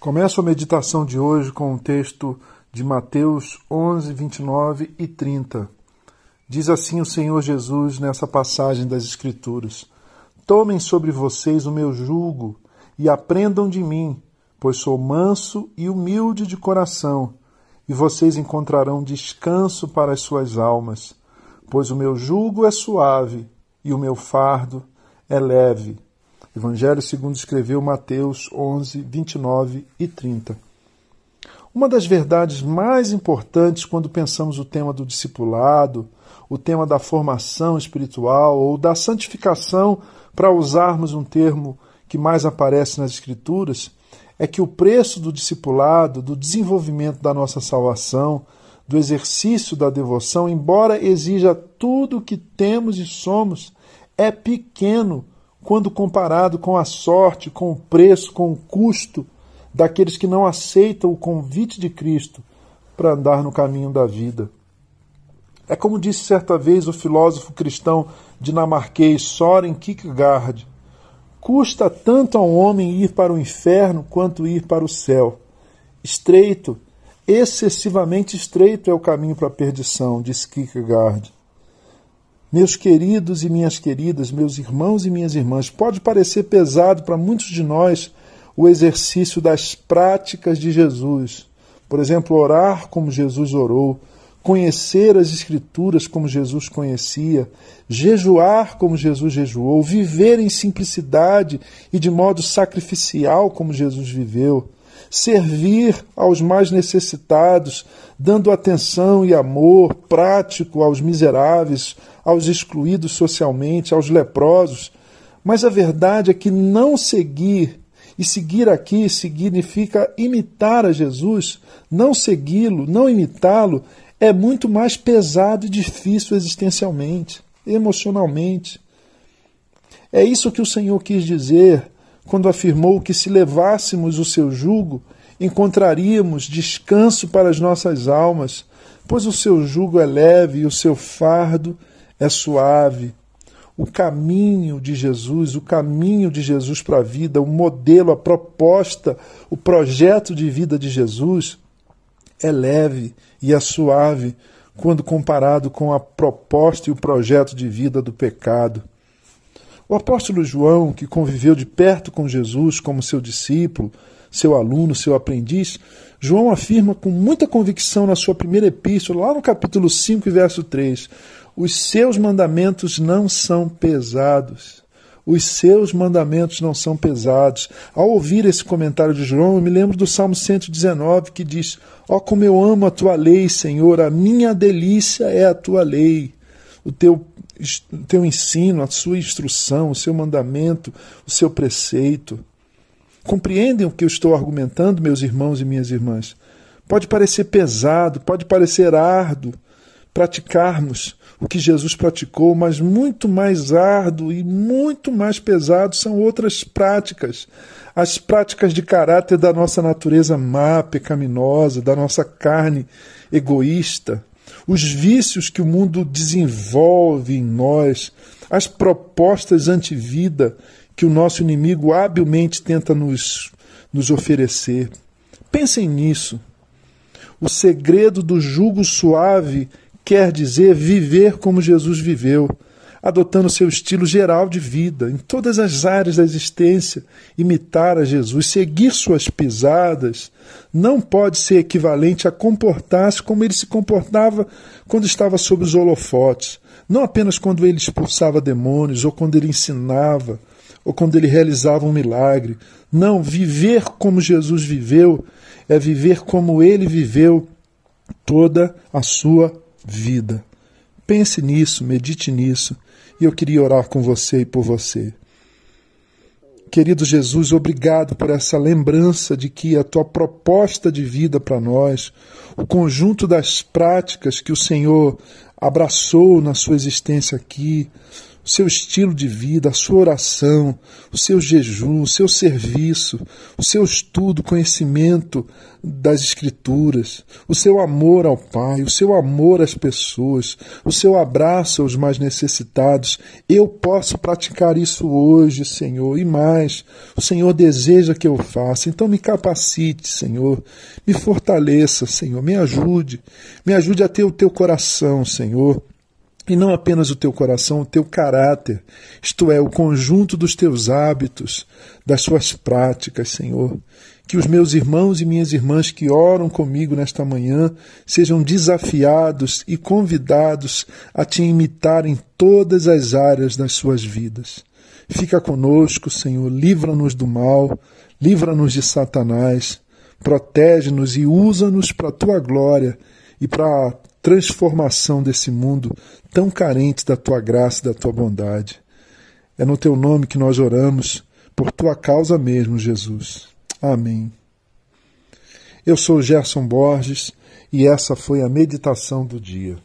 Começo a meditação de hoje com o texto de Mateus 11, 29 e 30. Diz assim o Senhor Jesus nessa passagem das Escrituras: Tomem sobre vocês o meu jugo e aprendam de mim, pois sou manso e humilde de coração, e vocês encontrarão descanso para as suas almas, pois o meu jugo é suave e o meu fardo é leve. Evangelho segundo escreveu Mateus 11, 29 e 30. Uma das verdades mais importantes quando pensamos o tema do discipulado, o tema da formação espiritual ou da santificação, para usarmos um termo que mais aparece nas Escrituras, é que o preço do discipulado, do desenvolvimento da nossa salvação, do exercício da devoção, embora exija tudo o que temos e somos, é pequeno quando comparado com a sorte, com o preço, com o custo daqueles que não aceitam o convite de Cristo para andar no caminho da vida. É como disse certa vez o filósofo cristão dinamarquês Soren Kierkegaard: custa tanto ao homem ir para o inferno quanto ir para o céu. Estreito, excessivamente estreito é o caminho para a perdição, disse Kierkegaard. Meus queridos e minhas queridas, meus irmãos e minhas irmãs, pode parecer pesado para muitos de nós o exercício das práticas de Jesus. Por exemplo, orar como Jesus orou, conhecer as Escrituras como Jesus conhecia, jejuar como Jesus jejuou, viver em simplicidade e de modo sacrificial como Jesus viveu servir aos mais necessitados, dando atenção e amor prático aos miseráveis, aos excluídos socialmente, aos leprosos. Mas a verdade é que não seguir, e seguir aqui significa imitar a Jesus, não segui-lo, não imitá-lo, é muito mais pesado e difícil existencialmente, emocionalmente. É isso que o Senhor quis dizer quando afirmou que se levássemos o seu jugo, encontraríamos descanso para as nossas almas, pois o seu jugo é leve e o seu fardo é suave. O caminho de Jesus, o caminho de Jesus para a vida, o modelo, a proposta, o projeto de vida de Jesus é leve e é suave quando comparado com a proposta e o projeto de vida do pecado. O apóstolo João, que conviveu de perto com Jesus como seu discípulo, seu aluno, seu aprendiz, João afirma com muita convicção na sua primeira epístola, lá no capítulo 5, verso 3: Os seus mandamentos não são pesados. Os seus mandamentos não são pesados. Ao ouvir esse comentário de João, eu me lembro do Salmo 119 que diz: Ó, oh, como eu amo a tua lei, Senhor, a minha delícia é a tua lei. O teu teu ensino, a sua instrução, o seu mandamento, o seu preceito. Compreendem o que eu estou argumentando, meus irmãos e minhas irmãs? Pode parecer pesado, pode parecer árduo praticarmos o que Jesus praticou, mas muito mais árduo e muito mais pesado são outras práticas. As práticas de caráter da nossa natureza má, pecaminosa, da nossa carne egoísta, os vícios que o mundo desenvolve em nós, as propostas anti-vida que o nosso inimigo habilmente tenta nos, nos oferecer. Pensem nisso. O segredo do jugo suave quer dizer viver como Jesus viveu adotando seu estilo geral de vida, em todas as áreas da existência, imitar a Jesus, seguir suas pisadas, não pode ser equivalente a comportar-se como ele se comportava quando estava sob os holofotes, não apenas quando ele expulsava demônios, ou quando ele ensinava, ou quando ele realizava um milagre. Não, viver como Jesus viveu é viver como ele viveu toda a sua vida. Pense nisso, medite nisso. E eu queria orar com você e por você. Querido Jesus, obrigado por essa lembrança de que a tua proposta de vida para nós, o conjunto das práticas que o Senhor abraçou na sua existência aqui, o seu estilo de vida, a sua oração, o seu jejum, o seu serviço, o seu estudo, conhecimento das Escrituras, o seu amor ao Pai, o seu amor às pessoas, o seu abraço aos mais necessitados. Eu posso praticar isso hoje, Senhor, e mais. O Senhor deseja que eu faça. Então me capacite, Senhor. Me fortaleça, Senhor. Me ajude. Me ajude a ter o teu coração, Senhor e não apenas o teu coração, o teu caráter, isto é, o conjunto dos teus hábitos, das suas práticas, Senhor. Que os meus irmãos e minhas irmãs que oram comigo nesta manhã sejam desafiados e convidados a te imitar em todas as áreas das suas vidas. Fica conosco, Senhor, livra-nos do mal, livra-nos de Satanás, protege-nos e usa-nos para a tua glória e para transformação desse mundo tão carente da tua graça e da tua bondade. É no teu nome que nós oramos, por tua causa mesmo, Jesus. Amém. Eu sou Gerson Borges e essa foi a meditação do dia.